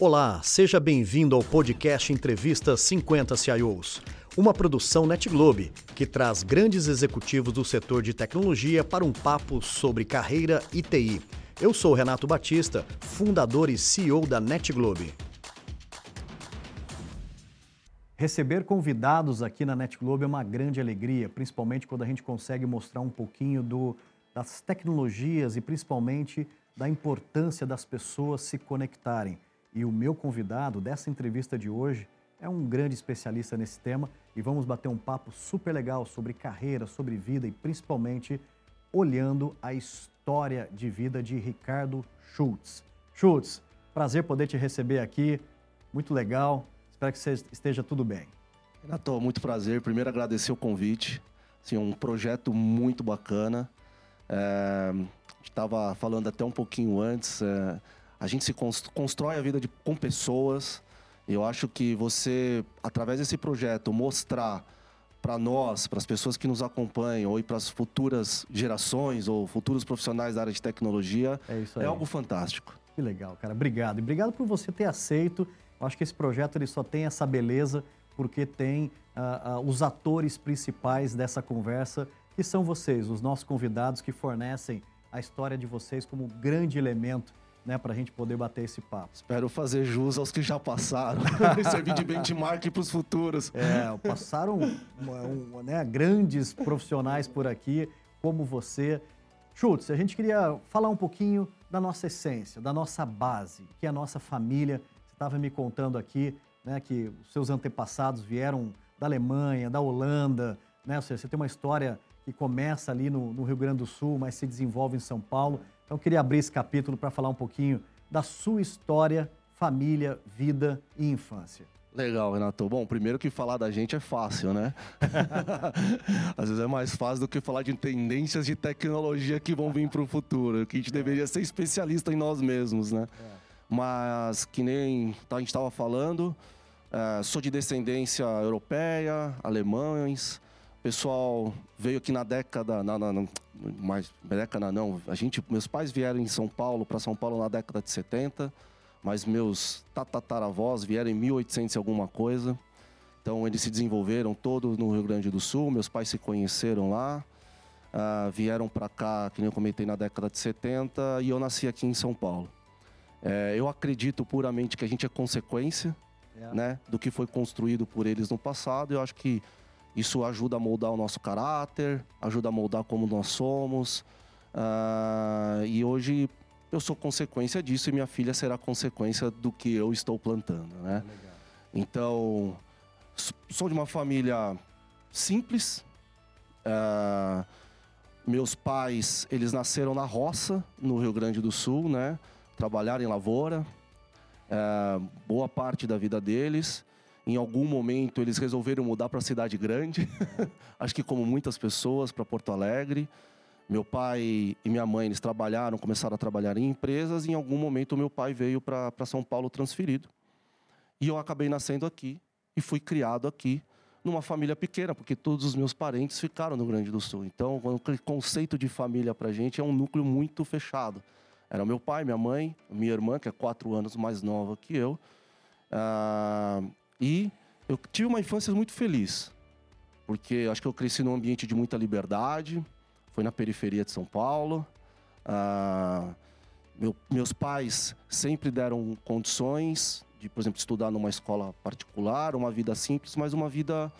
Olá, seja bem-vindo ao podcast Entrevista 50 CIOs, uma produção NetGlobe que traz grandes executivos do setor de tecnologia para um papo sobre carreira e TI. Eu sou Renato Batista, fundador e CEO da NetGlobe. Receber convidados aqui na NetGlobe é uma grande alegria, principalmente quando a gente consegue mostrar um pouquinho do, das tecnologias e principalmente da importância das pessoas se conectarem. E o meu convidado dessa entrevista de hoje é um grande especialista nesse tema e vamos bater um papo super legal sobre carreira, sobre vida e principalmente olhando a história de vida de Ricardo Schultz. Schultz, prazer poder te receber aqui, muito legal, espero que você esteja tudo bem. Renato, muito prazer. Primeiro agradecer o convite, assim, um projeto muito bacana. É, estava falando até um pouquinho antes. É, a gente se constrói a vida de, com pessoas. Eu acho que você, através desse projeto, mostrar para nós, para as pessoas que nos acompanham, ou para as futuras gerações ou futuros profissionais da área de tecnologia, é, é algo fantástico. Que legal, cara. Obrigado. E obrigado por você ter aceito. Eu acho que esse projeto ele só tem essa beleza porque tem uh, uh, os atores principais dessa conversa, que são vocês, os nossos convidados que fornecem a história de vocês como grande elemento né, para a gente poder bater esse papo. Espero fazer jus aos que já passaram e servir de benchmark para os futuros. É, passaram um, né, grandes profissionais por aqui, como você. Schultz, a gente queria falar um pouquinho da nossa essência, da nossa base, que é a nossa família. Você estava me contando aqui né, que os seus antepassados vieram da Alemanha, da Holanda, né? Seja, você tem uma história que começa ali no, no Rio Grande do Sul, mas se desenvolve em São Paulo. Então, eu queria abrir esse capítulo para falar um pouquinho da sua história, família, vida e infância. Legal, Renato. Bom, primeiro que falar da gente é fácil, né? Às vezes é mais fácil do que falar de tendências de tecnologia que vão vir para o futuro, que a gente deveria ser especialista em nós mesmos, né? É. Mas, que nem a gente estava falando, é, sou de descendência europeia, alemães, pessoal veio aqui na década, na, na, na, mais década não, a gente, meus pais vieram em São Paulo, para São Paulo na década de 70, mas meus tataravós vieram em 1800 e alguma coisa. Então eles se desenvolveram todos no Rio Grande do Sul, meus pais se conheceram lá, uh, vieram para cá, que nem eu comentei, na década de 70, e eu nasci aqui em São Paulo. É, eu acredito puramente que a gente é consequência é. Né, do que foi construído por eles no passado. Eu acho que isso ajuda a moldar o nosso caráter, ajuda a moldar como nós somos. Uh, e hoje eu sou consequência disso e minha filha será consequência do que eu estou plantando, né? Legal. Então, sou de uma família simples. Uh, meus pais, eles nasceram na roça, no Rio Grande do Sul, né? Trabalharam em lavoura. Uh, boa parte da vida deles. Em algum momento eles resolveram mudar para a cidade grande, acho que como muitas pessoas, para Porto Alegre. Meu pai e minha mãe eles trabalharam, começaram a trabalhar em empresas. E em algum momento meu pai veio para São Paulo transferido. E eu acabei nascendo aqui e fui criado aqui numa família pequena, porque todos os meus parentes ficaram no Grande do Sul. Então, o conceito de família para gente é um núcleo muito fechado. Era meu pai, minha mãe, minha irmã, que é quatro anos mais nova que eu, uh, e eu tive uma infância muito feliz, porque acho que eu cresci num ambiente de muita liberdade, foi na periferia de São Paulo. Ah, meu, meus pais sempre deram condições de, por exemplo, estudar numa escola particular, uma vida simples, mas uma vida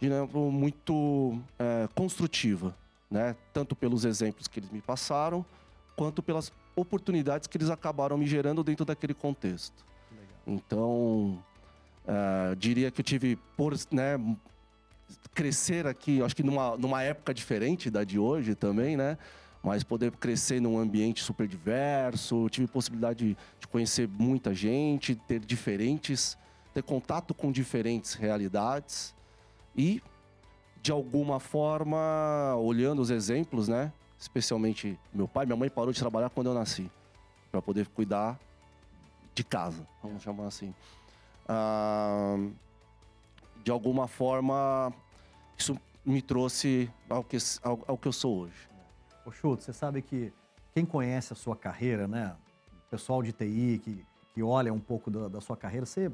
de, né, muito é, construtiva, né? Tanto pelos exemplos que eles me passaram, quanto pelas oportunidades que eles acabaram me gerando dentro daquele contexto. Legal. Então, Uh, diria que eu tive por né, crescer aqui, acho que numa, numa época diferente da de hoje também, né? Mas poder crescer num ambiente super diverso, tive possibilidade de, de conhecer muita gente, ter diferentes, ter contato com diferentes realidades e de alguma forma, olhando os exemplos, né? Especialmente meu pai, minha mãe parou de trabalhar quando eu nasci, para poder cuidar de casa, vamos chamar assim de alguma forma, isso me trouxe ao que, ao, ao que eu sou hoje. Ô Chuto, você sabe que quem conhece a sua carreira, né? O pessoal de TI que, que olha um pouco da, da sua carreira, você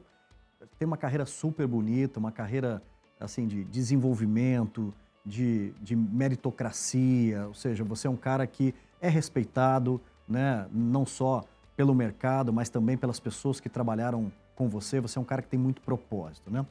tem uma carreira super bonita, uma carreira assim de desenvolvimento, de, de meritocracia, ou seja, você é um cara que é respeitado, né, não só pelo mercado, mas também pelas pessoas que trabalharam com você. Você é um cara que tem muito propósito, né?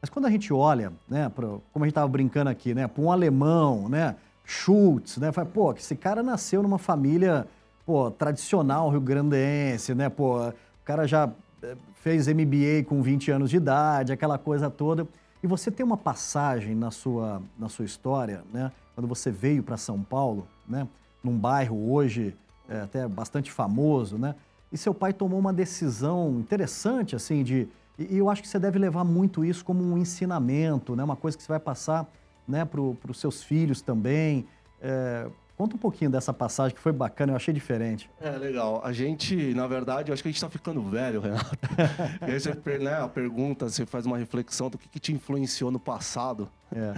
Mas quando a gente olha, né, pra, como a gente estava brincando aqui, né, para um alemão, né, Schultz, né, fala, pô, esse cara nasceu numa família, pô, tradicional rio-grandense, né, pô, o cara já eh, fez MBA com 20 anos de idade, aquela coisa toda. E você tem uma passagem na sua, na sua história, né, quando você veio para São Paulo, né, num bairro hoje é, até bastante famoso, né, e seu pai tomou uma decisão interessante, assim, de e, eu acho que você deve levar muito isso como um ensinamento, né? uma coisa que você vai passar né, para os seus filhos também. É, conta um pouquinho dessa passagem que foi bacana, eu achei diferente. É, legal. A gente, na verdade, eu acho que a gente está ficando velho, Renato. e aí você né, a pergunta, você faz uma reflexão do que, que te influenciou no passado. É.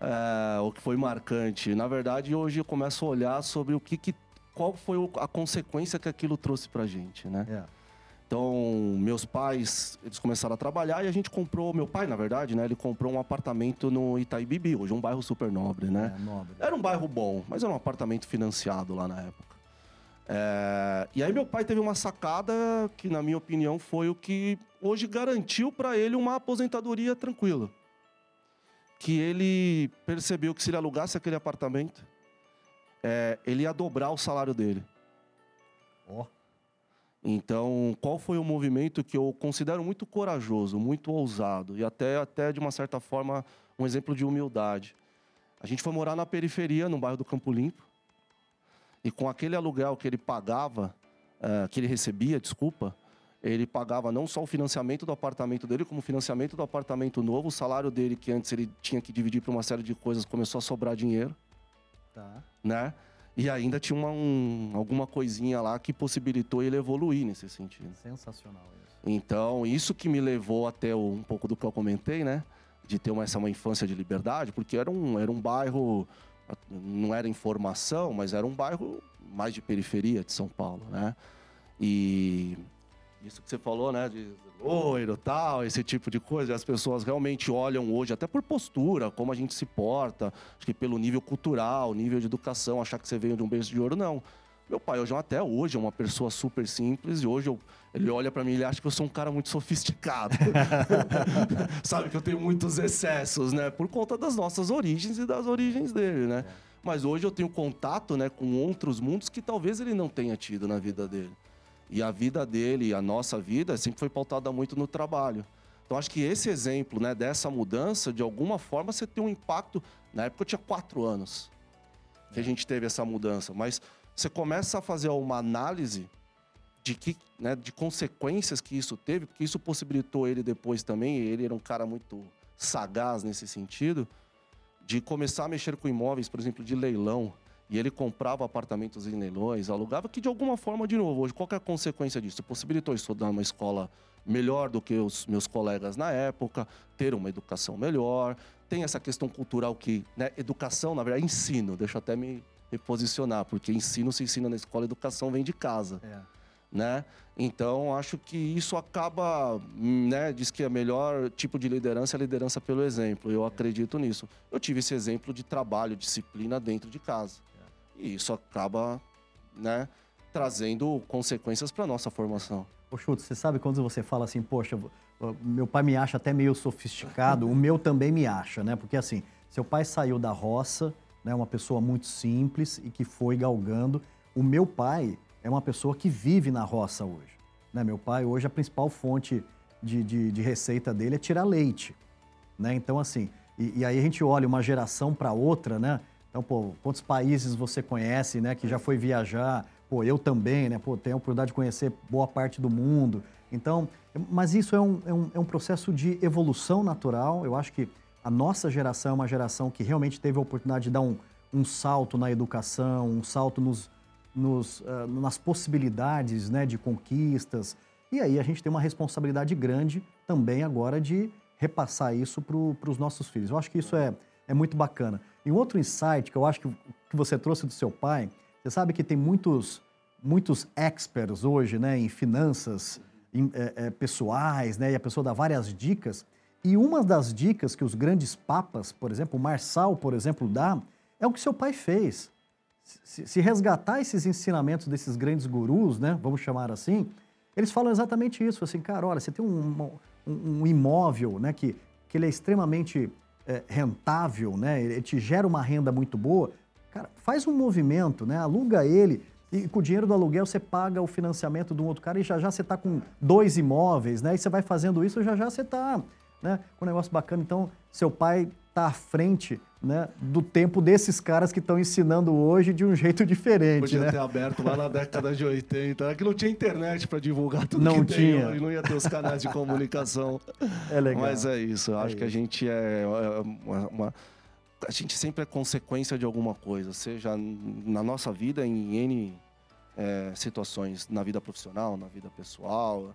É, o que foi marcante. Na verdade, hoje eu começo a olhar sobre o que, que qual foi a consequência que aquilo trouxe para gente, né? É. Então, meus pais, eles começaram a trabalhar e a gente comprou, meu pai, na verdade, né? Ele comprou um apartamento no Itaí Bibi, hoje um bairro super nobre, né? É, nobre. Era um bairro bom, mas era um apartamento financiado lá na época. É... E aí meu pai teve uma sacada que, na minha opinião, foi o que hoje garantiu para ele uma aposentadoria tranquila. Que ele percebeu que se ele alugasse aquele apartamento, é, ele ia dobrar o salário dele. Ó. Então, qual foi o movimento que eu considero muito corajoso, muito ousado e até, até de uma certa forma um exemplo de humildade? A gente foi morar na periferia, no bairro do Campo Limpo, e com aquele aluguel que ele pagava, uh, que ele recebia, desculpa, ele pagava não só o financiamento do apartamento dele, como o financiamento do apartamento novo, o salário dele, que antes ele tinha que dividir por uma série de coisas, começou a sobrar dinheiro. Tá. Né? E ainda tinha uma, um, alguma coisinha lá que possibilitou ele evoluir nesse sentido. Sensacional isso. Então, isso que me levou até um pouco do que eu comentei, né? De ter uma, essa uma infância de liberdade, porque era um, era um bairro, não era informação, mas era um bairro mais de periferia de São Paulo, né? E isso que você falou, né? De loiro, tal, esse tipo de coisa. As pessoas realmente olham hoje, até por postura, como a gente se porta, acho que pelo nível cultural, nível de educação, achar que você veio de um berço de ouro, não. Meu pai, hoje, até hoje, é uma pessoa super simples e hoje eu, ele olha para mim e ele acha que eu sou um cara muito sofisticado. Sabe que eu tenho muitos excessos, né? Por conta das nossas origens e das origens dele, né? É. Mas hoje eu tenho contato né, com outros mundos que talvez ele não tenha tido na vida dele. E a vida dele, a nossa vida, sempre foi pautada muito no trabalho. Então, acho que esse exemplo né, dessa mudança, de alguma forma, você tem um impacto. Na época eu tinha quatro anos que a é. gente teve essa mudança, mas você começa a fazer uma análise de que, né, de consequências que isso teve, porque isso possibilitou ele depois também. Ele era um cara muito sagaz nesse sentido, de começar a mexer com imóveis, por exemplo, de leilão. E ele comprava apartamentos em leilões, alugava, que de alguma forma, de novo, hoje, qual é a consequência disso? Possibilitou estudar numa escola melhor do que os meus colegas na época, ter uma educação melhor. Tem essa questão cultural que, né, educação, na verdade, ensino, deixa eu até me reposicionar, porque ensino se ensina na escola, educação vem de casa. É. Né? Então, acho que isso acaba, né, diz que a melhor tipo de liderança é a liderança pelo exemplo. Eu é. acredito nisso. Eu tive esse exemplo de trabalho, disciplina dentro de casa. E isso acaba, né, trazendo consequências para nossa formação. Ô Chutes, você sabe quando você fala assim, poxa, meu pai me acha até meio sofisticado, o meu também me acha, né? Porque assim, seu pai saiu da roça, né, uma pessoa muito simples e que foi galgando. O meu pai é uma pessoa que vive na roça hoje. Né? Meu pai, hoje, a principal fonte de, de, de receita dele é tirar leite. Né? Então, assim, e, e aí a gente olha uma geração para outra, né? Então, pô, quantos países você conhece, né, que já foi viajar? Pô, eu também, né? Pô, tenho a oportunidade de conhecer boa parte do mundo. Então, mas isso é um, é um, é um processo de evolução natural. Eu acho que a nossa geração é uma geração que realmente teve a oportunidade de dar um, um salto na educação, um salto nos, nos, uh, nas possibilidades né, de conquistas. E aí a gente tem uma responsabilidade grande também agora de repassar isso para os nossos filhos. Eu acho que isso é, é muito bacana. E um outro insight que eu acho que, que você trouxe do seu pai, você sabe que tem muitos, muitos experts hoje né, em finanças é, é, pessoais, né? E a pessoa dá várias dicas. E uma das dicas que os grandes papas, por exemplo, Marçal, por exemplo, dá, é o que seu pai fez. Se, se resgatar esses ensinamentos desses grandes gurus, né? Vamos chamar assim, eles falam exatamente isso. Assim, cara, olha, você tem um, um, um imóvel, né? Que, que ele é extremamente é, rentável, né? Ele te gera uma renda muito boa. Cara, faz um movimento, né? Aluga ele e com o dinheiro do aluguel você paga o financiamento de um outro cara e já já você está com dois imóveis, né? E você vai fazendo isso, já já você está né, com um negócio bacana. Então, seu pai está à frente né, do tempo desses caras que estão ensinando hoje de um jeito diferente. Podia né? ter aberto lá na década de 80, é que não tinha internet para divulgar tudo não que tinha. tem, não ia ter os canais de comunicação. É legal. Mas é isso, eu é acho isso. que a gente é, é uma, uma, a gente sempre é consequência de alguma coisa, seja na nossa vida em N é, situações, na vida profissional, na vida pessoal.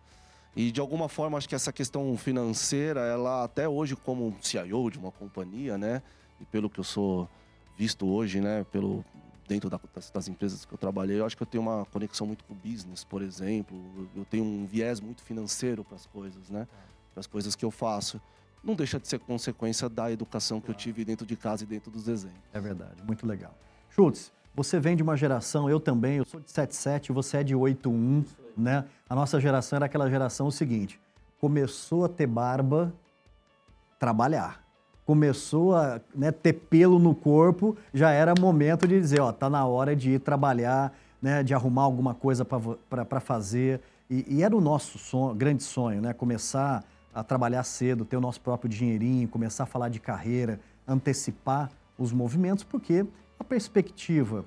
E de alguma forma, acho que essa questão financeira, ela até hoje, como CIO de uma companhia, né? E pelo que eu sou visto hoje, né? Pelo, dentro da, das, das, empresas que eu trabalhei, eu acho que eu tenho uma conexão muito com o business, por exemplo. Eu tenho um viés muito financeiro para as coisas, né? Para as coisas que eu faço. Não deixa de ser consequência da educação que eu tive dentro de casa e dentro dos desenhos. É verdade, muito legal. Schultz, você vem de uma geração, eu também, eu sou de 77, você é de 81, né? A nossa geração era aquela geração seguinte: começou a ter barba, trabalhar. Começou a né, ter pelo no corpo, já era momento de dizer, ó, tá na hora de ir trabalhar, né, de arrumar alguma coisa para fazer. E, e, era o nosso sonho, grande sonho, né? Começar a trabalhar cedo, ter o nosso próprio dinheirinho, começar a falar de carreira, antecipar os movimentos, porque a perspectiva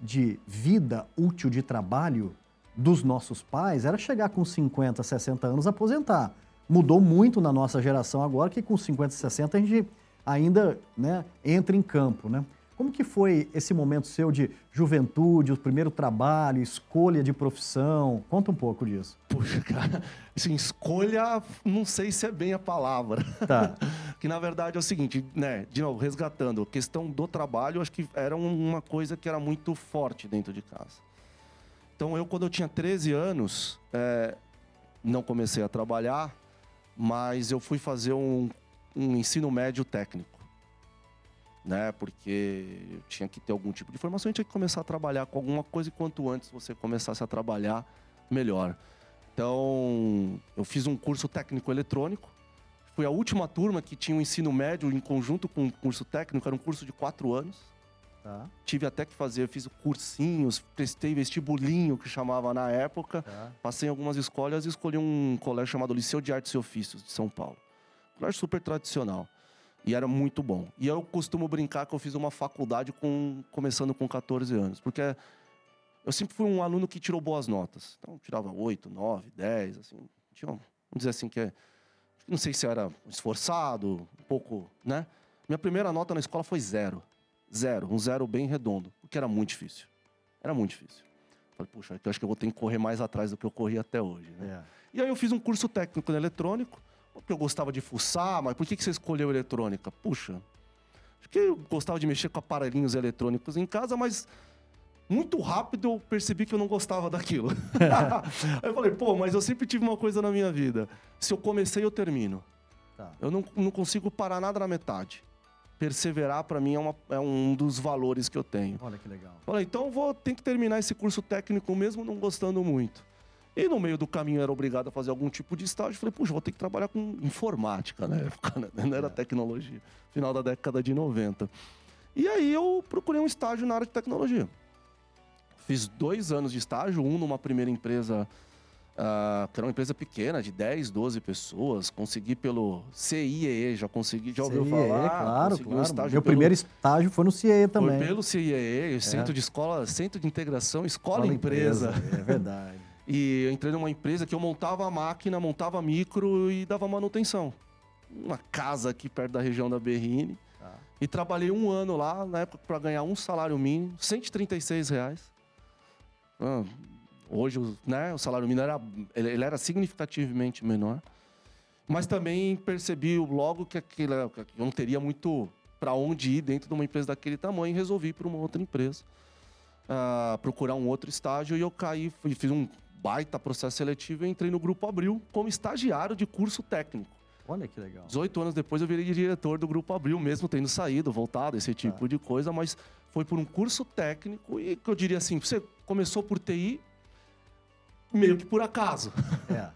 de vida útil de trabalho dos nossos pais era chegar com 50, 60 anos aposentar. Mudou muito na nossa geração agora, que com 50, 60 a gente ainda né, entra em campo. Né? Como que foi esse momento seu de juventude, o primeiro trabalho, escolha de profissão? Conta um pouco disso. Puxa, cara, assim, escolha, não sei se é bem a palavra. Tá. que na verdade é o seguinte, né, de novo, resgatando, a questão do trabalho, acho que era uma coisa que era muito forte dentro de casa. Então eu, quando eu tinha 13 anos, é, não comecei a trabalhar, mas eu fui fazer um, um ensino médio técnico né? Porque eu tinha que ter algum tipo de formação, eu tinha que começar a trabalhar com alguma coisa e quanto antes você começasse a trabalhar, melhor. Então, eu fiz um curso técnico eletrônico. Fui a última turma que tinha o um ensino médio em conjunto com o um curso técnico, era um curso de quatro anos. Tá. Tive até que fazer, fiz cursinhos, prestei vestibulinho, que chamava na época. Tá. Passei em algumas escolas e escolhi um colégio chamado Liceu de Artes e Ofícios, de São Paulo. Colégio super tradicional. E era muito bom. E eu costumo brincar que eu fiz uma faculdade com, começando com 14 anos. Porque eu sempre fui um aluno que tirou boas notas. Então, tirava 8, 9, 10, assim. Tinha, vamos dizer assim, que é... Não sei se era esforçado, um pouco, né? Minha primeira nota na escola foi zero. Zero. Um zero bem redondo. Porque era muito difícil. Era muito difícil. Falei, puxa, eu acho que eu vou ter que correr mais atrás do que eu corri até hoje. Né? É. E aí eu fiz um curso técnico em eletrônico. Porque eu gostava de fuçar, mas por que você escolheu eletrônica? Puxa, acho que eu gostava de mexer com aparelhinhos eletrônicos em casa, mas muito rápido eu percebi que eu não gostava daquilo. Aí eu falei, pô, mas eu sempre tive uma coisa na minha vida. Se eu comecei, eu termino. Tá. Eu não, não consigo parar nada na metade. Perseverar, para mim, é, uma, é, um dos valores que eu tenho. Olha que legal. Falei, então vou ter que terminar esse curso técnico mesmo não gostando muito. E no meio do caminho era obrigado a fazer algum tipo de estágio. Falei, puxa, vou ter que trabalhar com informática na época, né? não era tecnologia. Final da década de 90. E aí eu procurei um estágio na área de tecnologia. Fiz dois anos de estágio, um numa primeira empresa, uh, que era uma empresa pequena, de 10, 12 pessoas. Consegui pelo CIEE, já consegui, já ouviu CIEE, falar? Claro, claro. Um estágio Meu pelo, primeiro estágio foi no CIEE também. Foi pelo CIEE, Centro de Escola, Centro de Integração Escola, Escola. É verdade. E eu entrei numa empresa que eu montava a máquina, montava micro e dava manutenção. Uma casa aqui perto da região da Berrine. Tá. E trabalhei um ano lá, na época, para ganhar um salário mínimo, 136 reais. Ah, hoje, né, o salário mínimo era, ele, era significativamente menor. Mas também percebi logo que, aquilo, que eu não teria muito para onde ir dentro de uma empresa daquele tamanho e resolvi ir para uma outra empresa. Uh, procurar um outro estágio e eu caí, fiz um baita processo seletivo e entrei no Grupo Abril como estagiário de curso técnico. Olha que legal. 18 anos depois eu virei diretor do Grupo Abril, mesmo tendo saído, voltado, esse tipo Tá. de coisa, mas foi por um curso técnico e que eu diria assim, você começou por TI meio que por acaso. É.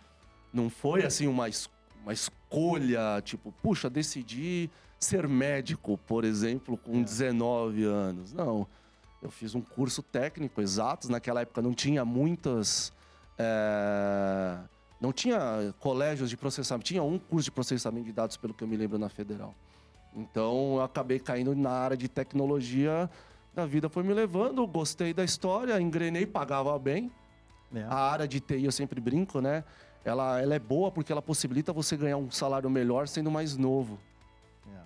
Não foi assim uma, es- uma escolha, tipo, puxa, decidi ser médico, por exemplo, com É. 19 anos. Não. Eu fiz um curso técnico, exatos. Naquela época não tinha muitas. é, Não tinha colégios de processamento. Tinha um curso de processamento de dados, pelo que eu me lembro, na Federal. Então eu acabei caindo na área de tecnologia. A vida foi me levando, gostei da história, engrenei, pagava bem. É. A área de TI, eu sempre brinco, né? Ela, ela é boa porque ela possibilita você ganhar um salário melhor sendo mais novo. É.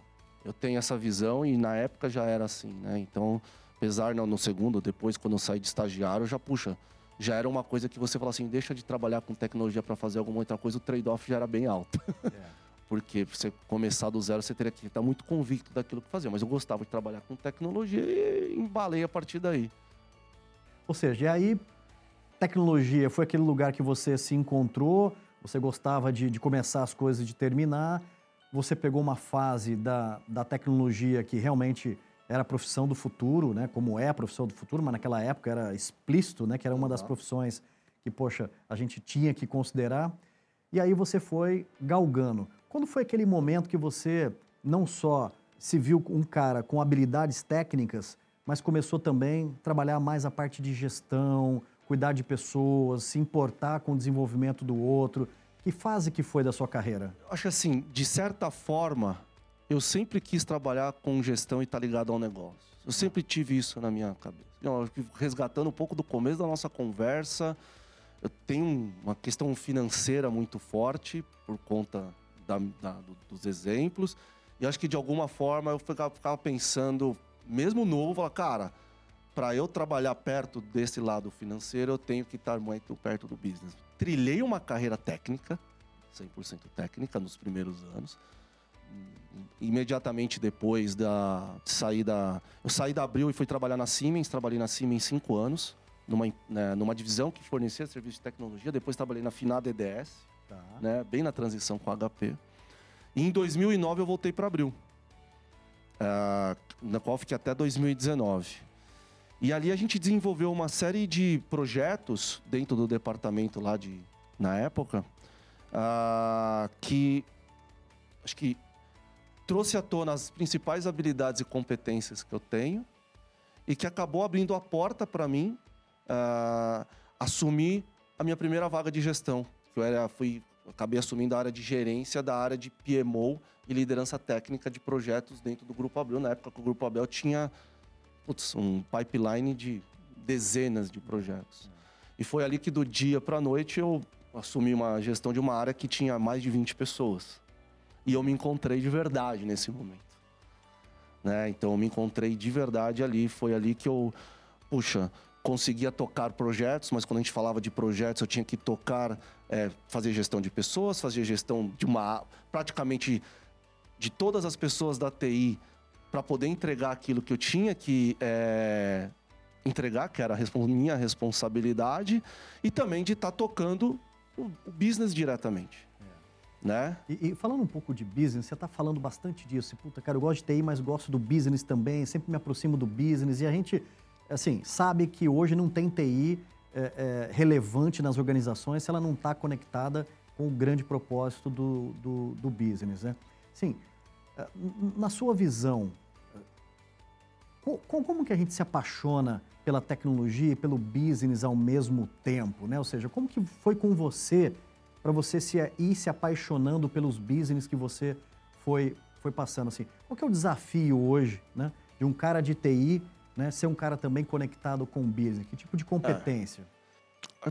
Eu tenho essa visão e na época já era assim, né? Então, apesar não no segundo, depois quando eu saí de estagiário, já puxa, já era uma coisa que você fala assim, deixa de trabalhar com tecnologia para fazer alguma outra coisa, o trade-off já era bem alto. É. Porque você começar do zero, você teria que estar muito convicto daquilo que fazia. Mas eu gostava de trabalhar com tecnologia e embalei a partir daí. Ou seja, e aí, tecnologia foi aquele lugar que você se encontrou, você gostava de, de começar as coisas e de terminar, você pegou uma fase da, da tecnologia que realmente era a profissão do futuro, né? Como é a profissão do futuro, mas naquela época era explícito, né? Que era uma das profissões que, poxa, a gente tinha que considerar. E aí você foi galgando. Quando foi aquele momento que você não só se viu um cara com habilidades técnicas, mas começou também a trabalhar mais a parte de gestão, cuidar de pessoas, se importar com o desenvolvimento do outro? Que fase que foi da sua carreira? Eu acho assim, de certa forma, eu sempre quis trabalhar com gestão e estar ligado ao negócio. Eu sempre tive isso na minha cabeça. Eu acho que resgatando um pouco do começo da nossa conversa, eu tenho uma questão financeira muito forte por conta da- da- do- dos exemplos. E acho que de alguma forma eu ficava, ficava pensando, mesmo novo, falar, cara, para eu trabalhar perto desse lado financeiro, eu tenho que estar muito perto do business. Trilhei uma carreira técnica, 100% técnica nos primeiros anos. Imediatamente depois da de sair da... Eu saí da Abril e fui trabalhar na Siemens. Trabalhei na Siemens cinco anos, numa, né, numa divisão que fornecia serviço de tecnologia. Depois trabalhei na Finada EDS, Tá. né, bem na transição com a HP. E em 2009 eu voltei para Abril, ah, na qual fiquei até 2019. E ali a gente desenvolveu uma série de projetos dentro do departamento lá de na época ah, que acho que trouxe à tona as principais habilidades e competências que eu tenho e que acabou abrindo a porta para mim ah, assumir a minha primeira vaga de gestão. Eu era, fui, acabei assumindo a área de gerência da área de PMO e liderança técnica de projetos dentro do Grupo Abril. Na época que o Grupo Abel tinha putz, um pipeline de dezenas de projetos. E foi ali que do dia para a noite eu assumi uma gestão de uma área que tinha mais de 20 pessoas. E eu me encontrei de verdade nesse momento. Né? Então eu me encontrei de verdade ali, foi ali que eu, puxa, conseguia tocar projetos, mas quando a gente falava de projetos, eu tinha que tocar, é, fazer gestão de pessoas, fazer gestão de uma, praticamente de todas as pessoas da TI para poder entregar aquilo que eu tinha que é, entregar, que era a respons- minha responsabilidade, e também de estar tocando o, o business diretamente. Né? E, e falando um pouco de business, você está falando bastante disso. Puta, cara, eu gosto de TI, mas gosto do business também, sempre me aproximo do business. E a gente, assim, sabe que hoje não tem TI é, é, relevante nas organizações se ela não está conectada com o grande propósito do, do, do business, né? Sim, é, na sua visão, é, como que a gente se apaixona pela tecnologia e pelo business ao mesmo tempo, né? Ou seja, como que foi com você para você se, ir se apaixonando pelos business que você foi, foi passando assim? Qual que é o desafio hoje, né, de um cara de TI, né, ser um cara também conectado com o business? Que tipo de competência?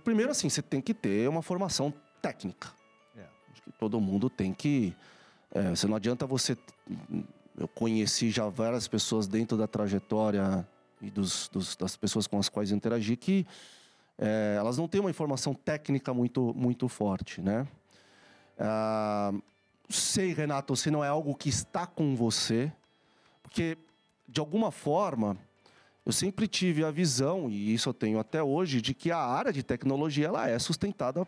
Primeiro, assim, você tem que ter uma formação técnica. É. Acho que todo mundo tem que. É, você não adianta você. Eu conheci já várias pessoas dentro da trajetória e dos, dos- das pessoas com as quais interagi que é, elas não têm uma informação técnica muito, muito forte, né? Ah, sei, Renato, se não é algo que está com você, porque de alguma forma eu sempre tive a visão, e isso eu tenho até hoje, de que a área de tecnologia ela é sustentada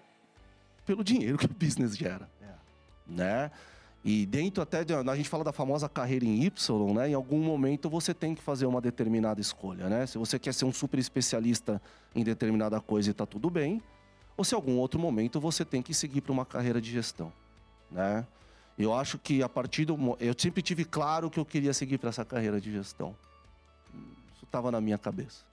pelo dinheiro que o business gera. É. Né? E dentro até, de, a gente fala da famosa carreira em Y, né? Em algum momento você tem que fazer uma determinada escolha, né? Se você quer ser um super especialista em determinada coisa e está tudo bem, ou se em algum outro momento você tem que seguir para uma carreira de gestão, né? Eu acho que a partir do eu sempre tive claro que eu queria seguir para essa carreira de gestão. Isso estava na minha cabeça.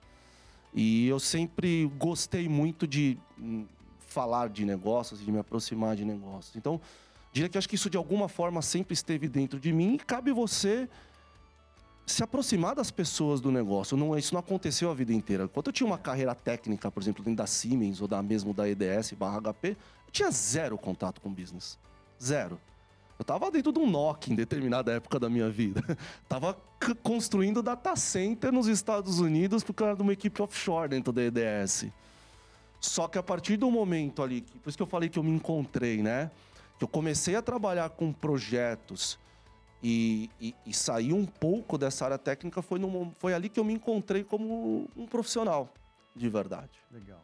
E eu sempre gostei muito de hum, falar de negócios, de me aproximar de negócios. Então, Diria que acho que isso de alguma forma sempre esteve dentro de mim e cabe você se aproximar das pessoas do negócio. Não, isso não aconteceu a vida inteira. Quando eu tinha uma carreira técnica, por exemplo, dentro da Siemens ou da mesmo da EDS barra HP, eu tinha zero contato com business. Zero. Eu estava dentro de um Nokia em determinada época da minha vida. Tava construindo data center nos Estados Unidos eu era de uma equipe offshore dentro da EDS. Só que a partir do momento ali, por isso que eu falei que eu me encontrei, né? Que eu comecei a trabalhar com projetos e, e, e um pouco dessa área técnica, foi, no, foi ali que eu me encontrei como um profissional, de verdade. Legal.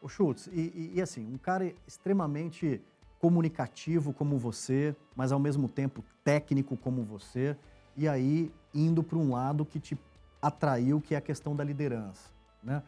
O Schultz, e, e, assim, um cara extremamente comunicativo como você, mas ao mesmo tempo técnico como você, e aí indo para um lado que te atraiu, que é a questão da liderança, né?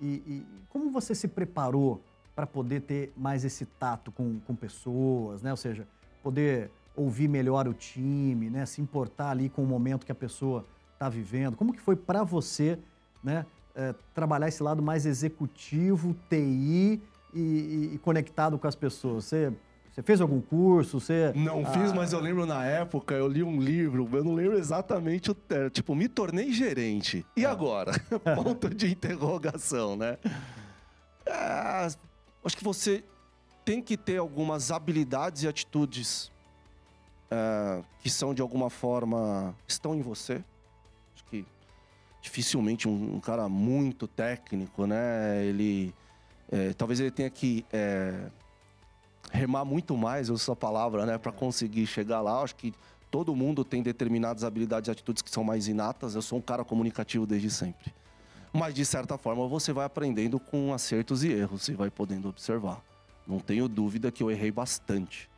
E, e como você se preparou para poder ter mais esse tato com, com pessoas, né? Ou seja, poder ouvir melhor o time, né? Se importar ali com o momento que a pessoa está vivendo. Como que foi para você, né? É, trabalhar esse lado mais executivo, TI e, e, e, conectado com as pessoas? Você, você fez algum curso? Você, não ah... fiz, mas eu lembro na época, eu li um livro, eu não lembro exatamente o termo, tipo, me tornei gerente. E é. agora? Ponto de interrogação, né? É, acho que você tem que ter algumas habilidades e atitudes é, que são de alguma forma estão em você. Acho que dificilmente um, um cara muito técnico, né? Ele é, talvez ele tenha que é, remar muito mais, uso essa palavra, né, para conseguir chegar lá. Acho que todo mundo tem determinadas habilidades e atitudes que são mais inatas. Eu sou um cara comunicativo desde sempre mas de certa forma você vai aprendendo com acertos e erros e vai podendo observar. Não tenho dúvida que eu errei bastante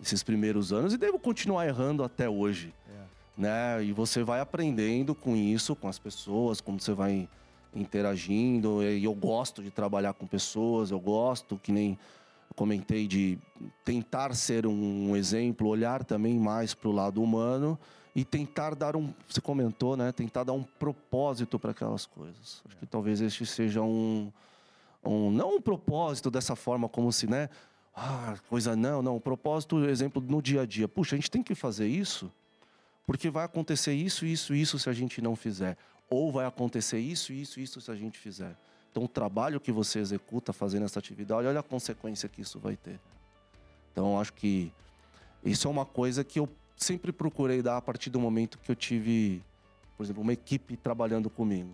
esses primeiros anos e devo continuar errando até hoje. É. Né? E você vai aprendendo com isso, com as pessoas, como você vai interagindo. E eu gosto de trabalhar com pessoas, eu gosto, que nem comentei, de tentar ser um exemplo, olhar também mais para o lado humano e tentar dar um, você comentou, né? Tentar dar um propósito para aquelas coisas. Acho que talvez este seja um, um, não um propósito dessa forma como se, né? Ah, coisa não, não. Um propósito, exemplo, no dia a dia. Puxa, a gente tem que fazer isso porque vai acontecer isso, isso, isso se a gente não fizer. Ou vai acontecer isso, isso, isso se a gente fizer. Então, o trabalho que você executa fazendo essa atividade, olha a consequência que isso vai ter. Então, acho que isso é uma coisa que eu sempre procurei dar a partir do momento que eu tive, por exemplo, uma equipe trabalhando comigo.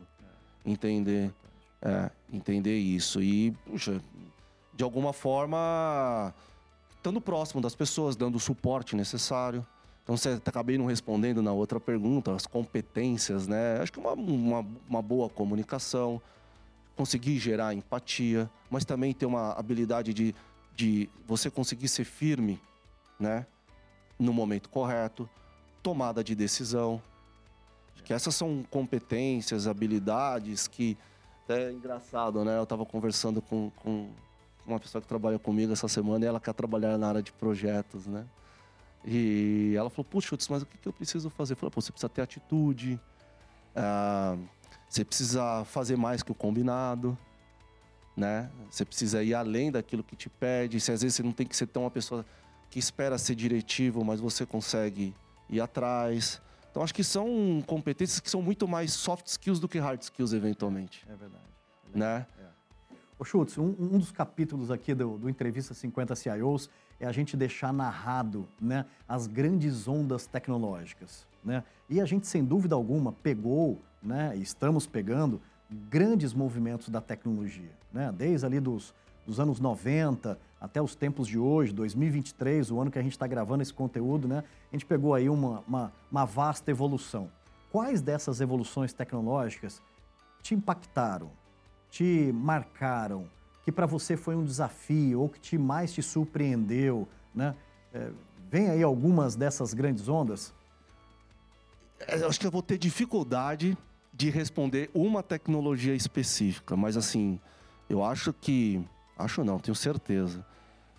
Entender, é, entender isso. E, puxa, de alguma forma, estando próximo das pessoas, dando o suporte necessário. Então, você acabei não respondendo na outra pergunta, as competências, né? Acho que uma, uma, uma boa comunicação, conseguir gerar empatia, mas também ter uma habilidade de, de você conseguir ser firme, né? No momento correto, tomada de decisão. Acho que essas são competências, habilidades que. É engraçado, né? Eu estava conversando com, com uma pessoa que trabalha comigo essa semana e ela quer trabalhar na área de projetos, né? E ela falou, puxa, mas o que, eu preciso fazer? Eu falei, Pô, você precisa ter atitude, ah, você precisa fazer mais que o combinado, né? Você precisa ir além daquilo que te pede. Se às vezes você não tem que ser tão uma pessoa que espera ser diretivo, mas você consegue ir atrás. Então acho que são competências que são muito mais soft skills do que hard skills eventualmente. É verdade. É verdade. Né? É. Ô Schultz, um, um, dos capítulos aqui do, do Entrevista 50 CIOs é a gente deixar narrado né, as grandes ondas tecnológicas. Né? E a gente, sem dúvida alguma, pegou, né, estamos pegando, grandes movimentos da tecnologia. Né? Desde ali dos, dos anos 90 até os tempos de hoje, 2023, o ano que a gente está gravando esse conteúdo, né? A gente pegou aí uma, uma, uma, vasta evolução. Quais dessas evoluções tecnológicas te impactaram, te marcaram, que para você foi um desafio ou que te mais te surpreendeu, né? É, vem aí algumas dessas grandes ondas? É, eu acho que eu vou ter dificuldade de responder uma tecnologia específica, mas assim, eu acho que. Acho não, tenho certeza.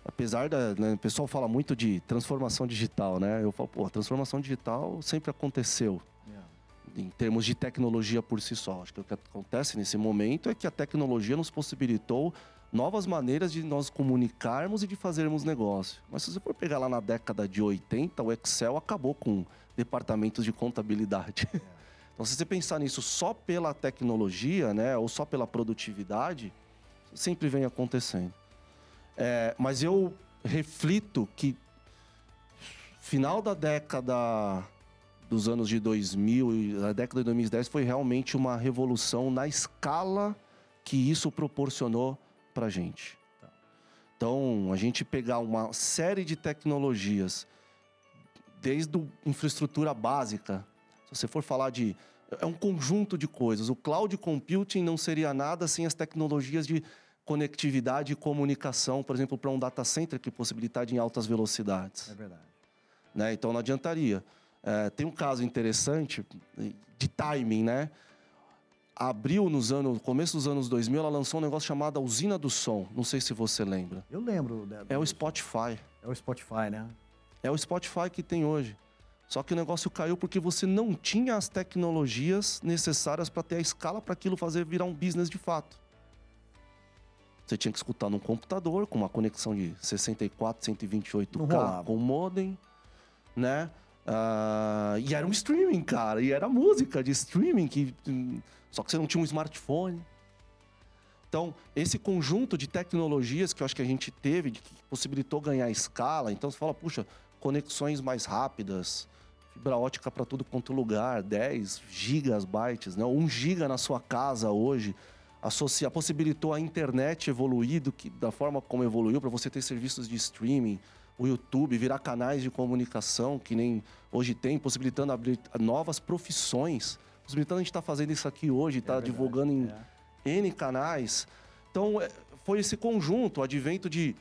Apesar da. Né, o pessoal fala muito de transformação digital, né? Eu falo, pô, a transformação digital sempre aconteceu. Yeah. Em termos de tecnologia por si só. Acho que o que acontece nesse momento é que a tecnologia nos possibilitou novas maneiras de nós comunicarmos e de fazermos negócio. Mas se você for pegar lá na década de 80, o Excel acabou com departamentos de contabilidade. É. Então, se você pensar nisso só pela tecnologia, né, ou só pela produtividade, sempre vem acontecendo. É, mas eu reflito que final da década dos anos de 2000 a década de 2010 foi realmente uma revolução na escala que isso proporcionou para gente. Então, a gente pegar uma série de tecnologias desde infraestrutura básica. Se você for falar de. É um conjunto de coisas. O cloud computing não seria nada sem as tecnologias de conectividade e comunicação, por exemplo, para um data center que possibilitaria em altas velocidades. É verdade. Né? Então não adiantaria. É, tem um caso interessante de timing, né? Abriu nos anos, começo dos anos 2000, ela lançou um negócio chamado Usina do Som. Não sei se você lembra. Eu lembro. É o Spotify. É o Spotify, né? É o Spotify que tem hoje. Só que o negócio caiu porque você não tinha as tecnologias necessárias para ter a escala para aquilo fazer virar um business de fato. Você tinha que escutar num computador com uma conexão de 64, 128K com modem, né? Uh, e era um streaming, cara. E era música de streaming, que, só que você não tinha um smartphone. Então, esse conjunto de tecnologias que eu acho que a gente teve, que possibilitou ganhar escala. Então, você fala, puxa, conexões mais rápidas, fibra ótica para tudo quanto lugar, 10 gigabytes, né? 1 giga na sua casa hoje, associa, possibilitou a internet evoluir do que, da forma como evoluiu, para você ter serviços de streaming, o YouTube, virar canais de comunicação, que nem hoje tem, possibilitando abrir novas profissões, possibilitando a gente estar tá fazendo isso aqui hoje, estar tá é divulgando em é. N canais. Então, é, foi esse conjunto, o advento de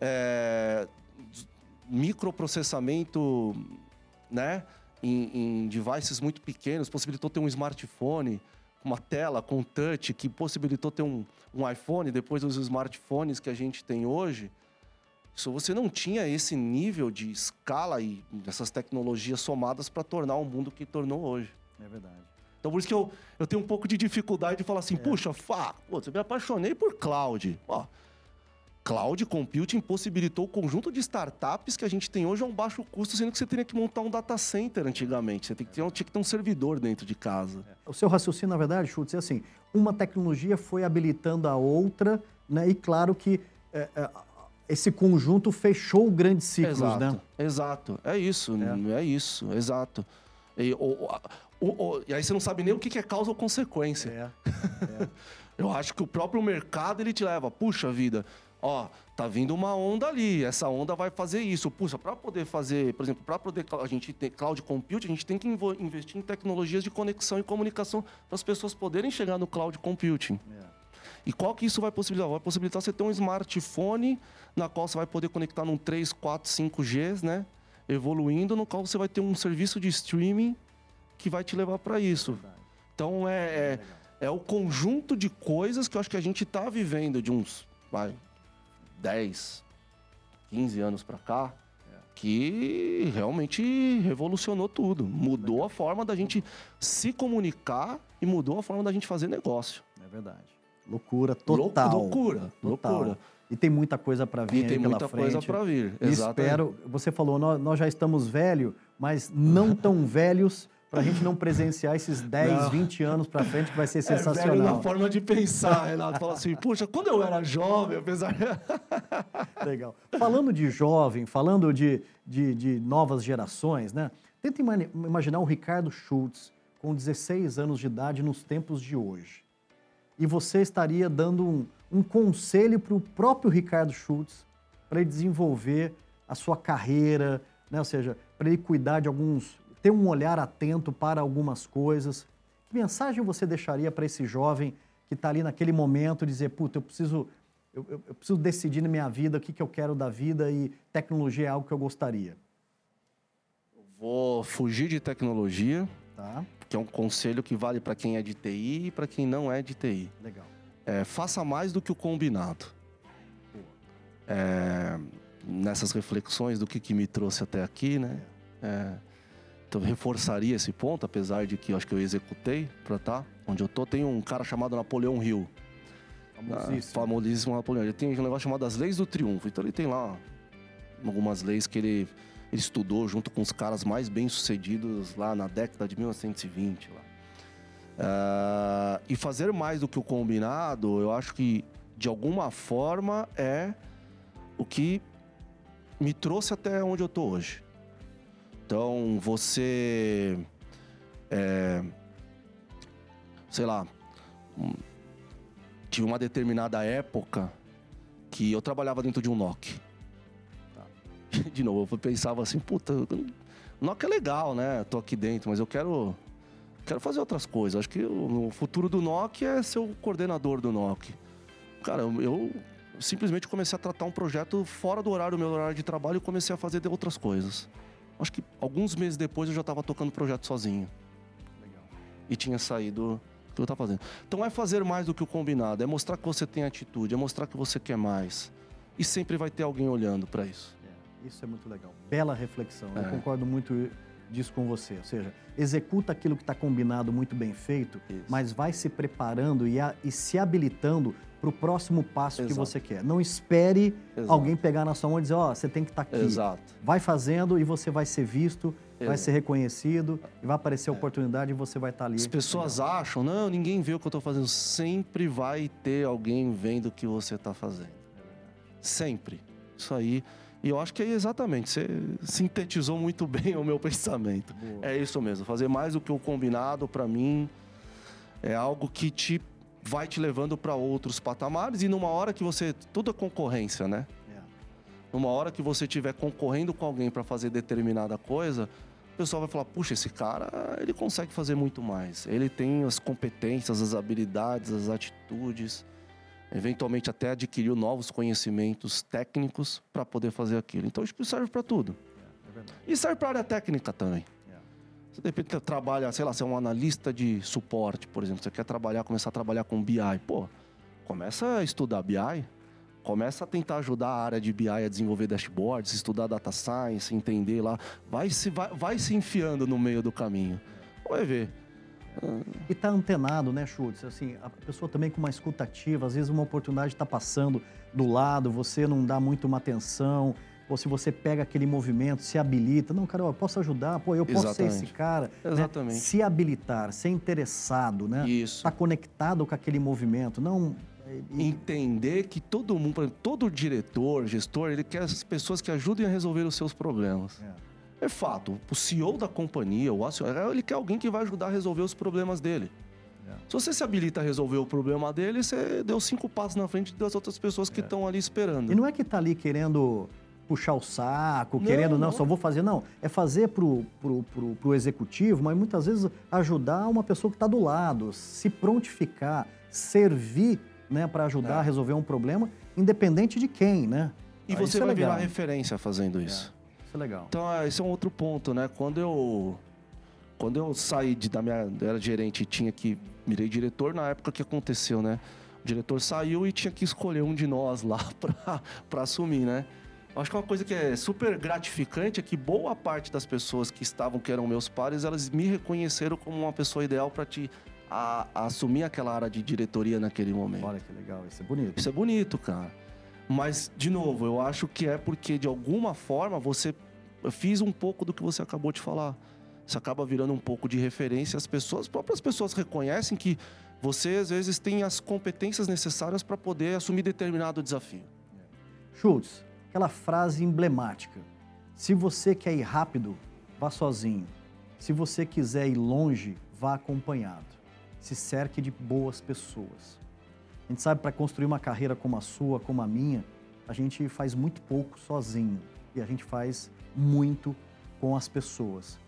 é, microprocessamento né, em, em, devices muito pequenos, possibilitou ter um smartphone, uma tela com touch, que possibilitou ter um, um iPhone depois dos smartphones que a gente tem hoje. Se você não tinha esse nível de escala e essas tecnologias somadas para tornar o mundo que tornou hoje. É verdade. Então por isso que eu, eu tenho um pouco de dificuldade de falar assim, é. puxa, Fá, pô, eu me apaixonei por cloud. Ó, cloud computing possibilitou o conjunto de startups que a gente tem hoje a um baixo custo, sendo que você teria que montar um data center antigamente. Você tem que ter, tinha que ter um servidor dentro de casa. O seu raciocínio, na verdade, Schultz, é assim: uma tecnologia foi habilitando a outra, né? E claro que é, é, esse conjunto fechou grandes ciclos, exato, né? Exato, é isso, é, é isso, exato. E, o, o, o, e aí você não sabe nem o que é causa ou consequência. É, é. Eu acho que o próprio mercado ele te leva, puxa vida, ó, tá vindo uma onda ali, essa onda vai fazer isso. Puxa, para poder fazer, por exemplo, para poder a gente ter cloud computing, a gente tem que investir em tecnologias de conexão e comunicação para as pessoas poderem chegar no cloud computing. É. E qual que isso vai possibilitar? Vai possibilitar você ter um smartphone na qual você vai poder conectar num 3, 4, 5G, né? Evoluindo, no qual você vai ter um serviço de streaming que vai te levar para isso. Então é, é, é, o conjunto de coisas que eu acho que a gente está vivendo de uns vai, 10, 15 anos para cá, que realmente revolucionou tudo. Mudou a forma da gente se comunicar e mudou a forma da gente fazer negócio. É verdade. Loucura total. Loucura, total. loucura. E tem muita coisa para vir e tem muita frente. coisa para vir. Exatamente. Espero. Você falou, nós, nós já estamos velhos, mas não tão velhos para a gente não presenciar esses 10, não. 20 anos para frente, que vai ser sensacional. É velho na forma de pensar, Renato. Fala assim, puxa, quando eu era jovem, apesar... Legal. Falando de jovem, falando de, de, de novas gerações, né? Tenta imaginar o Ricardo Schultz com 16 anos de idade nos tempos de hoje. E você estaria dando um, um conselho para o próprio Ricardo Schultz para ele desenvolver a sua carreira, né? ou seja, para ele cuidar de alguns ter um olhar atento para algumas coisas. Que mensagem você deixaria para esse jovem que está ali naquele momento, dizer, puta, eu preciso, eu, eu, eu, preciso decidir na minha vida o que, que eu quero da vida e tecnologia é algo que eu gostaria? Vou fugir de tecnologia, tá. que é um conselho que vale para quem é de TI e para quem não é de TI. Legal. É, faça mais do que o combinado. É, nessas reflexões do que, que me trouxe até aqui, né? É, então, reforçaria esse ponto, apesar de que eu acho que eu executei para estar tá onde eu tô. Tem um cara chamado Napoleão Hill. Famosíssimo. Ah, famosíssimo Napoleão. Ele tem um negócio chamado as Leis do Triunfo. Então, ele tem lá algumas leis que ele, ele estudou junto com os caras mais bem-sucedidos lá na década de 1920. Lá. Uh, e fazer mais do que o combinado, eu acho que de alguma forma é o que me trouxe até onde eu tô hoje. Então, você. É, sei lá. Tive uma determinada época que eu trabalhava dentro de um NOC. Tá. De novo, eu pensava assim, puta, NOC é legal, né? Tô aqui dentro, mas eu quero quero fazer outras coisas. Acho que o, futuro do NOC é ser o coordenador do NOC. Cara, eu simplesmente comecei a tratar um projeto fora do horário, meu horário de trabalho, e comecei a fazer outras coisas. Acho que alguns meses depois eu já estava tocando o projeto sozinho. Legal. E tinha saído do que eu estava fazendo. Então é fazer mais do que o combinado, é mostrar que você tem atitude, é mostrar que você quer mais. E sempre vai ter alguém olhando para isso. É, isso é muito legal. Bela reflexão. É. Eu concordo muito disso com você. Ou seja, executa aquilo que está combinado muito bem feito, Isso. mas vai se preparando e, a, e se habilitando para o próximo passo Exato. que você quer. Não espere Exato. alguém pegar na sua mão e dizer, ó, oh, você tem que estar tá aqui. Exato. Vai fazendo e você vai ser visto, vai ser reconhecido, e vai aparecer a é. oportunidade e você vai estar tá ali. As pessoas Legal. acham, não, ninguém vê o que eu estou fazendo. Sempre vai ter alguém vendo o que você está fazendo. Sempre. Isso aí e eu acho que é exatamente, você sintetizou muito bem o meu pensamento. Boa. É isso mesmo, fazer mais do que o combinado para mim é algo que te vai te levando para outros patamares e numa hora que você tudo é concorrência, né? É. Numa hora que você estiver concorrendo com alguém para fazer determinada coisa, o pessoal vai falar: puxa, esse cara ele consegue fazer muito mais. Ele tem as competências, as habilidades, as atitudes eventualmente até adquiriu novos conhecimentos técnicos para poder fazer aquilo. Então, isso serve para tudo. É, é e serve para a área técnica também. É. Você de repente trabalha, sei lá, você é um analista de suporte, por exemplo, você quer trabalhar, começar a trabalhar com BI. Pô, começa a estudar BI, começa a tentar ajudar a área de BI a desenvolver dashboards, estudar data science, entender lá, vai se, vai, vai se enfiando no meio do caminho. Vai ver e tá antenado, né, Schultz? Assim, a pessoa também com uma escutativa, às vezes uma oportunidade está passando do lado, você não dá muito uma atenção, ou se você pega aquele movimento, se habilita, não, cara, eu posso ajudar, pô, eu posso Exatamente. ser esse cara. Né? Exatamente. Né? Se habilitar, ser interessado, né? Isso. Tá conectado com aquele movimento, não entender que todo mundo, todo diretor, gestor, ele quer as pessoas que ajudem a resolver os seus problemas. É. É fato, o CEO da companhia, o acionário, ele quer alguém que vai ajudar a resolver os problemas dele. É. Se você se habilita a resolver o problema dele, você deu cinco passos na frente das outras pessoas que estão é. ali esperando. E não é que está ali querendo puxar o saco, não, querendo, não, não, só vou fazer, não. É fazer pro, pro, pro, pro executivo, mas muitas vezes ajudar uma pessoa que está do lado, se prontificar, servir né, para ajudar é. a resolver um problema, independente de quem, né? E ah, você vai é virar referência fazendo isso. É é legal. Então, é, esse é um outro ponto, né? Quando eu quando eu saí de, da minha era gerente e tinha que mirei diretor na época que aconteceu, né? O diretor saiu e tinha que escolher um de nós lá para assumir, né? Acho que uma coisa que é super gratificante é que boa parte das pessoas que estavam, que eram meus pares, elas me reconheceram como uma pessoa ideal para te a, a assumir aquela área de diretoria naquele momento. Olha que legal, isso é bonito. Isso é bonito, cara. Mas, de novo, eu acho que é porque de alguma forma você eu fiz um pouco do que você acabou de falar. Você acaba virando um pouco de referência. As pessoas, as próprias pessoas reconhecem que você às vezes tem as competências necessárias para poder assumir determinado desafio. Schultz, aquela frase emblemática: se você quer ir rápido, vá sozinho. Se você quiser ir longe, vá acompanhado. Se cerque de boas pessoas. A gente sabe para construir uma carreira como a sua, como a minha, a gente faz muito pouco sozinho e a gente faz muito com as pessoas.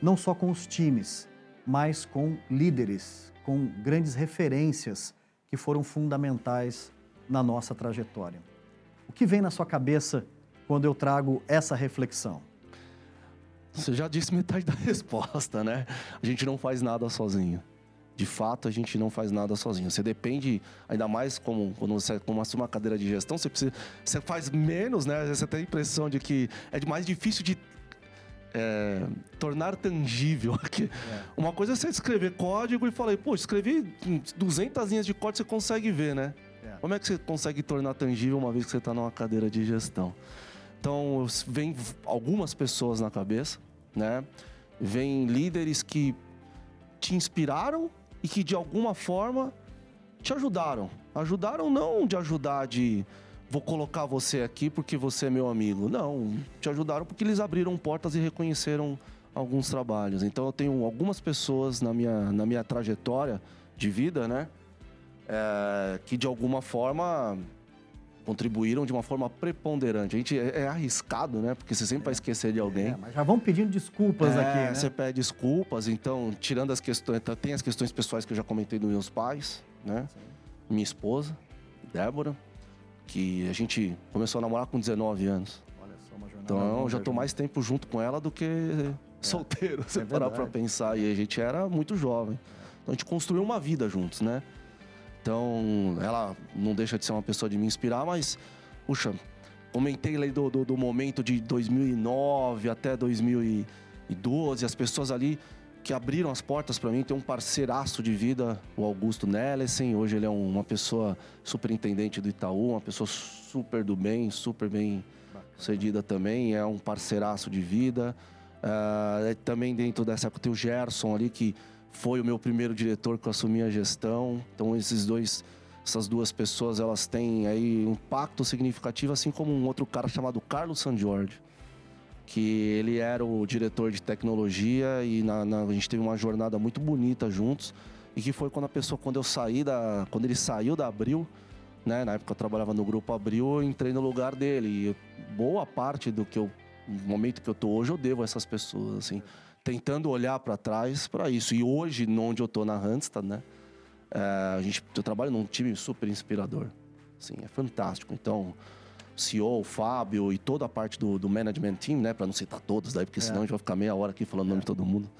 Não só com os times, mas com líderes, com grandes referências que foram fundamentais na nossa trajetória. O que vem na sua cabeça quando eu trago essa reflexão? Você já disse metade da resposta, né? A gente não faz nada sozinho. De fato, a gente não faz nada sozinho. Você depende, ainda mais como quando você como assume uma cadeira de gestão, você, precisa, você faz menos, né? Você tem a impressão de que é mais difícil de é, tornar tangível aqui. É. Uma coisa é você escrever código e falar, pô, escrevi 200 linhas de código, você consegue ver, né? É. Como é que você consegue tornar tangível uma vez que você está numa cadeira de gestão? Então, vem algumas pessoas na cabeça, né? Vem líderes que te inspiraram e que de alguma forma te ajudaram. Ajudaram não de ajudar de vou colocar você aqui porque você é meu amigo. Não, te ajudaram porque eles abriram portas e reconheceram alguns trabalhos. Então eu tenho algumas pessoas na minha, na minha trajetória de vida, né? É, que de alguma forma contribuíram de uma forma preponderante. A gente é, é arriscado, né? Porque você sempre é, vai esquecer de alguém. É, mas já vão pedindo desculpas é, aqui, né? Você pede desculpas, então, tirando as questões... Tem as questões pessoais que eu já comentei dos meus pais, né? Sim. Minha esposa, Débora, que a gente começou a namorar com 19 anos. Olha só, uma jornada Então, eu já tô mais tempo junto com ela do que é. solteiro, se é parar pra pensar. E a gente era muito jovem. Então, a gente construiu uma vida juntos, né? Então, ela não deixa de ser uma pessoa de me inspirar, mas, puxa, comentei ali do, do, do momento de 2009 até 2012, as pessoas ali que abriram as portas para mim. Tem um parceiraço de vida, o Augusto Nellesen. Hoje ele é uma pessoa superintendente do Itaú, uma pessoa super do bem, super bem sucedida também. É um parceiraço de vida. Uh, também dentro dessa época tem o Gerson ali, que foi o meu primeiro diretor que eu assumi a gestão. Então esses dois, essas duas pessoas, elas têm aí um impacto significativo, assim como um outro cara chamado Carlos San Jorge, que ele era o diretor de tecnologia e na, na, a gente teve uma jornada muito bonita juntos. E que foi quando a pessoa, quando eu saí da, quando ele saiu da Abril, né? Na época eu trabalhava no grupo Abril, eu entrei no lugar dele. E boa parte do que eu, momento que eu tô hoje, eu devo a essas pessoas, assim tentando olhar para trás para isso. E hoje, onde eu tô na Randstad, né? É, a gente, eu trabalho num time super inspirador. Assim, é fantástico. Então, o CEO, o Fábio e toda a parte do, do management team, né? Para não citar todos daí, porque é. senão a gente vai ficar meia hora aqui falando o nome de todo mundo.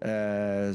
É,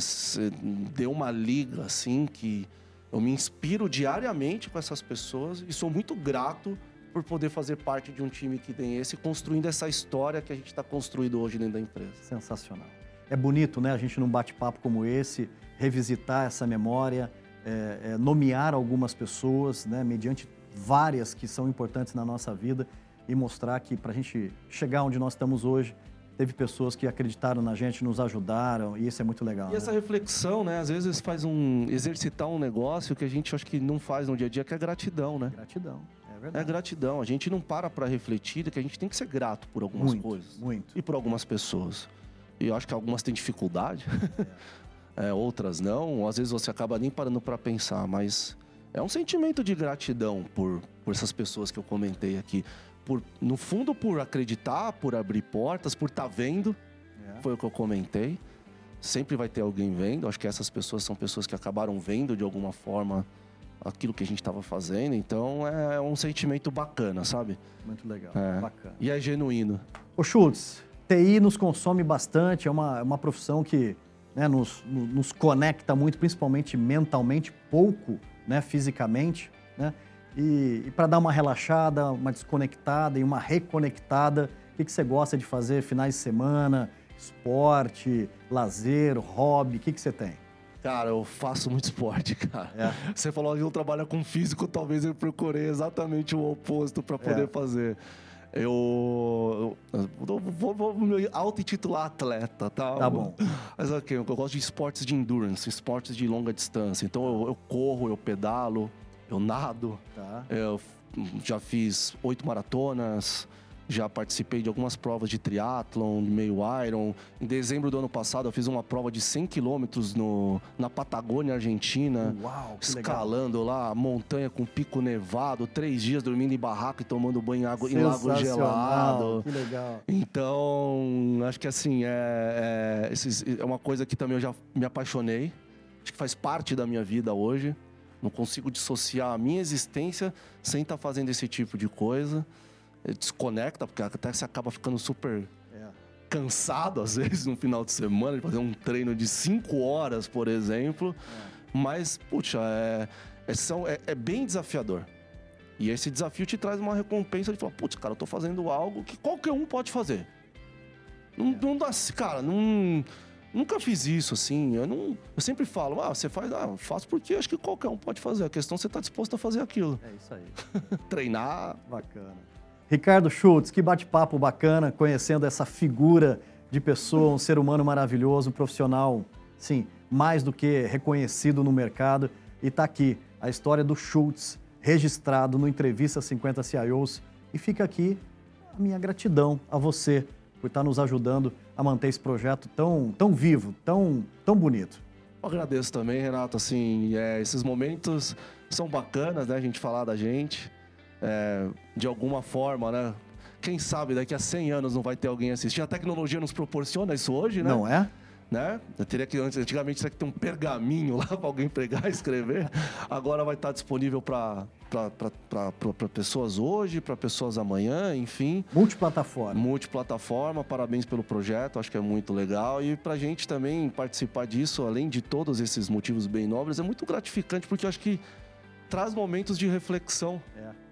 deu uma liga, assim, que eu me inspiro diariamente com essas pessoas e sou muito grato por poder fazer parte de um time que tem esse, construindo essa história que a gente está construindo hoje dentro da empresa. Sensacional é bonito, né? A gente num bate-papo como esse, revisitar essa memória, é, é, nomear algumas pessoas, né? Mediante várias que são importantes na nossa vida e mostrar que para a gente chegar onde nós estamos hoje, teve pessoas que acreditaram na gente, nos ajudaram e isso é muito legal. E né? essa reflexão, né? Às vezes faz um exercitar um negócio que a gente acho que não faz no dia a dia, que é gratidão, né? Gratidão. É, é verdade. é gratidão. A gente não para para refletir que a gente tem que ser grato por algumas muito, coisas. Muito. E por algumas pessoas. E eu acho que algumas têm dificuldade, é, outras não. Às vezes você acaba nem parando para pensar, mas é um sentimento de gratidão por, por essas pessoas que eu comentei aqui. Por, no fundo, por acreditar, por abrir portas, por estar tá vendo. É. Foi o que eu comentei. Sempre vai ter alguém vendo. Acho que essas pessoas são pessoas que acabaram vendo de alguma forma aquilo que a gente estava fazendo. Então é um sentimento bacana, sabe? Muito legal, é. bacana. E é genuíno. Ô Schultz, TI nos consome bastante, é uma, é uma profissão que né, nos, nos conecta muito, principalmente mentalmente, pouco né, fisicamente. Né? E, e para dar uma relaxada, uma desconectada e uma reconectada, o que, que você gosta de fazer finais de semana? Esporte, lazer, hobby, o que, que você tem? Cara, eu faço muito esporte, cara. É. Você falou que não trabalha com físico, talvez eu procurei exatamente o oposto para poder é. fazer. Eu, eu vou, vou, me auto-intitular atleta, tá? Tá bom. Mas ok, eu gosto de esportes de endurance, esportes de longa distância. Então eu, eu corro, eu pedalo, eu nado. Tá. Eu já fiz oito maratonas, Já participei de algumas provas de triatlon, meio iron. Em dezembro do ano passado, eu fiz uma prova de 100 quilômetros na Patagônia, Argentina. Uau, que escalando legal. lá, montanha com pico nevado, três dias dormindo em barraco e tomando banho em, água, em lago gelado. Que legal. Então, acho que assim, é, é, esses, é uma coisa que também eu já me apaixonei. Acho que faz parte da minha vida hoje. Não consigo dissociar a minha existência sem estar fazendo esse tipo de coisa desconecta, porque até você acaba ficando super é. cansado, às vezes, no final de semana, de fazer um treino de 5 horas, por exemplo. É. Mas, puxa, é, é, são, é, é, bem desafiador. E esse desafio te traz uma recompensa de falar, putz, cara, eu tô fazendo algo que qualquer um pode fazer. Não, não dá, cara, não, nunca fiz isso assim. Eu, não, eu sempre falo, ah, você faz, ah, faço porque acho que qualquer um pode fazer. A questão é você tá disposto a fazer aquilo. É isso aí. Treinar. Bacana. Ricardo Schultz, que bate-papo bacana, conhecendo essa figura de pessoa, um ser humano maravilhoso, profissional, sim, mais do que reconhecido no mercado. E está aqui a história do Schultz, registrado no Entrevista 50 CIOs. E fica aqui a minha gratidão a você por estar nos ajudando a manter esse projeto tão, tão vivo, tão, tão bonito. Eu agradeço também, Renato. Assim, é, esses momentos são bacanas, né? A gente falar da gente é, de alguma forma, né? Quem sabe daqui a 100 anos não vai ter alguém assistindo. A tecnologia nos proporciona isso hoje, né? Não é? Né? Eu teria que antigamente tinha que ter um pergaminho lá para alguém pegar e escrever. Agora vai estar disponível para pessoas hoje, para pessoas amanhã, enfim. Multiplataforma. Multiplataforma. Parabéns pelo projeto, acho que é muito legal e para a gente também participar disso, além de todos esses motivos bem nobres, é muito gratificante porque eu acho que traz momentos de reflexão. É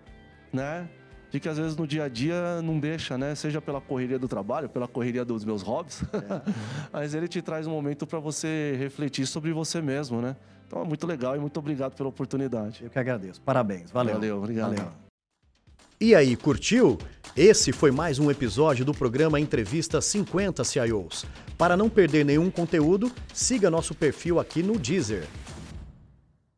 né? De que às vezes no dia a dia não deixa, né? Seja pela correria do trabalho, pela correria dos meus hobbies. É. Mas ele te traz um momento para você refletir sobre você mesmo, né? Então é muito legal e muito obrigado pela oportunidade. Eu que agradeço. Parabéns. Valeu. Valeu, obrigado. Valeu. E aí, curtiu? Esse foi mais um episódio do programa Entrevista 50 CIOs. Para não perder nenhum conteúdo, siga nosso perfil aqui no Deezer.